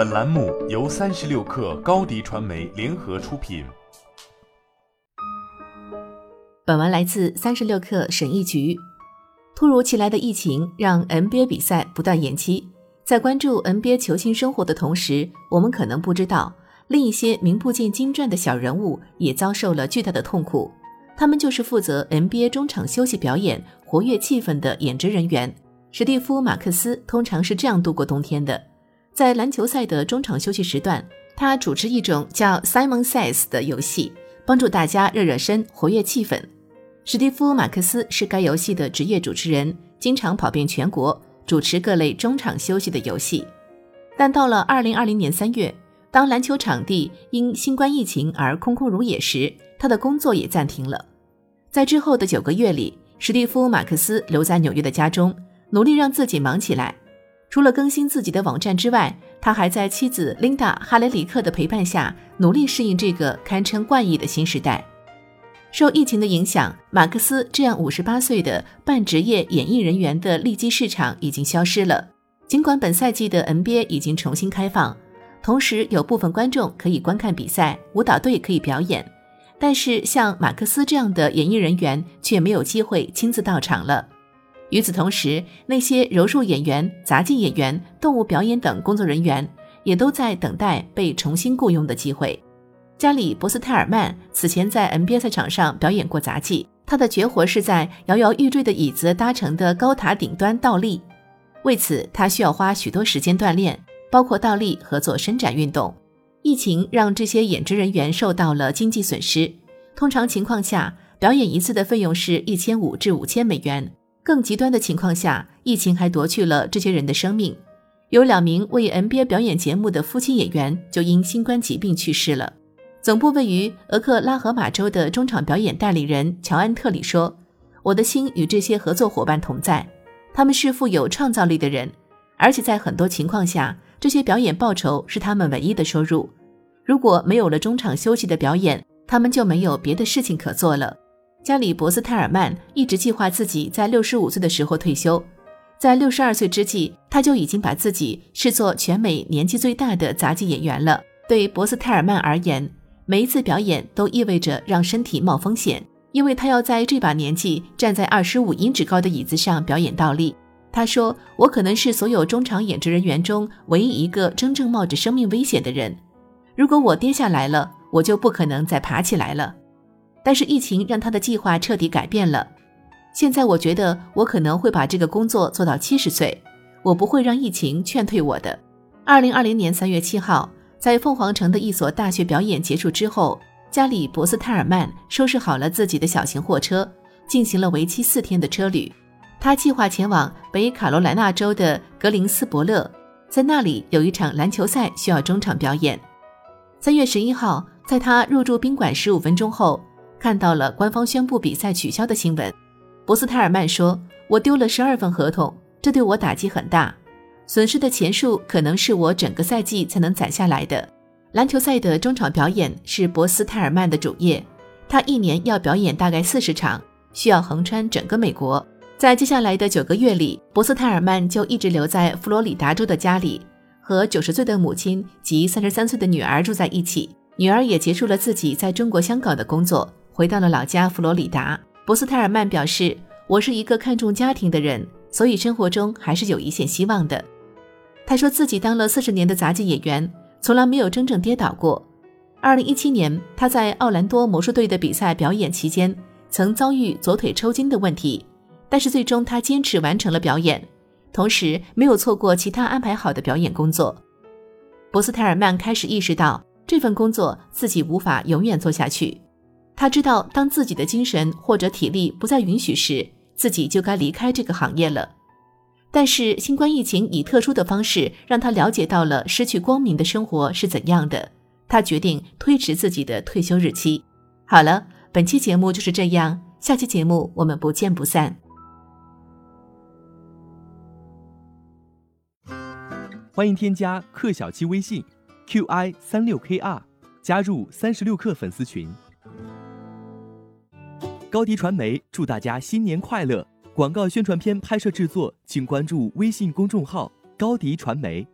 本栏目由三十六氪高低传媒联合出品。本文来自三十六氪审议局。突如其来的疫情让 NBA 比赛不断延期。在关注 NBA 球星生活的同时，我们可能不知道，另一些名不见经传的小人物也遭受了巨大的痛苦。他们就是负责 NBA 中场休息表演、活跃气氛的演职人员。史蒂夫·马克思通常是这样度过冬天的：在篮球赛的中场休息时段，他主持一种叫 Simon Says 的游戏，帮助大家热热身、活跃气氛。史蒂夫·马克思是该游戏的职业主持人，经常跑遍全国，主持各类中场休息的游戏。但到了2020年3月，当篮球场地因新冠疫情而空空如也时，他的工作也暂停了。在之后的九个月里，史蒂夫·马克思留在纽约的家中，努力让自己忙起来。除了更新自己的网站之外，他还在妻子琳达·哈雷里克的陪伴下，努力适应这个堪称怪异的新时代。受疫情的影响，马克思这样五十八岁的半职业演艺人员的利基市场已经消失了。尽管本赛季的 NBA 已经重新开放，同时有部分观众可以观看比赛，舞蹈队可以表演。但是，像马克思这样的演艺人员却没有机会亲自到场了。与此同时，那些柔术演员、杂技演员、动物表演等工作人员也都在等待被重新雇佣的机会。加里·博斯泰尔曼此前在 NBA 赛场上表演过杂技，他的绝活是在摇摇欲坠的椅子搭成的高塔顶端倒立。为此，他需要花许多时间锻炼，包括倒立和做伸展运动。疫情让这些演职人员受到了经济损失。通常情况下，表演一次的费用是一千五至五千美元。更极端的情况下，疫情还夺去了这些人的生命。有两名为 NBA 表演节目的夫妻演员就因新冠疾病去世了。总部位于俄克拉荷马州的中场表演代理人乔安特里说：“我的心与这些合作伙伴同在，他们是富有创造力的人，而且在很多情况下。”这些表演报酬是他们唯一的收入。如果没有了中场休息的表演，他们就没有别的事情可做了。加里·博斯泰尔曼一直计划自己在六十五岁的时候退休，在六十二岁之际，他就已经把自己视作全美年纪最大的杂技演员了。对博斯泰尔曼而言，每一次表演都意味着让身体冒风险，因为他要在这把年纪站在二十五英尺高的椅子上表演倒立。他说：“我可能是所有中场演职人员中唯一一个真正冒着生命危险的人。如果我跌下来了，我就不可能再爬起来了。但是疫情让他的计划彻底改变了。现在我觉得我可能会把这个工作做到七十岁。我不会让疫情劝退我的。”二零二零年三月七号，在凤凰城的一所大学表演结束之后，加里·博斯泰尔曼收拾好了自己的小型货车，进行了为期四天的车旅。他计划前往北卡罗来纳州的格林斯伯勒，在那里有一场篮球赛需要中场表演。三月十一号，在他入住宾馆十五分钟后，看到了官方宣布比赛取消的新闻。博斯泰尔曼说：“我丢了十二份合同，这对我打击很大，损失的钱数可能是我整个赛季才能攒下来的。”篮球赛的中场表演是博斯泰尔曼的主业，他一年要表演大概四十场，需要横穿整个美国。在接下来的九个月里，博斯泰尔曼就一直留在佛罗里达州的家里，和九十岁的母亲及三十三岁的女儿住在一起。女儿也结束了自己在中国香港的工作，回到了老家佛罗里达。博斯泰尔曼表示：“我是一个看重家庭的人，所以生活中还是有一线希望的。”他说自己当了四十年的杂技演员，从来没有真正跌倒过。二零一七年，他在奥兰多魔术队的比赛表演期间，曾遭遇左腿抽筋的问题。但是最终，他坚持完成了表演，同时没有错过其他安排好的表演工作。博斯泰尔曼开始意识到这份工作自己无法永远做下去。他知道，当自己的精神或者体力不再允许时，自己就该离开这个行业了。但是，新冠疫情以特殊的方式让他了解到了失去光明的生活是怎样的。他决定推迟自己的退休日期。好了，本期节目就是这样，下期节目我们不见不散。欢迎添加克小七微信，qi 三六 kr，加入三十六氪粉丝群。高迪传媒祝大家新年快乐！广告宣传片拍摄制作，请关注微信公众号高迪传媒。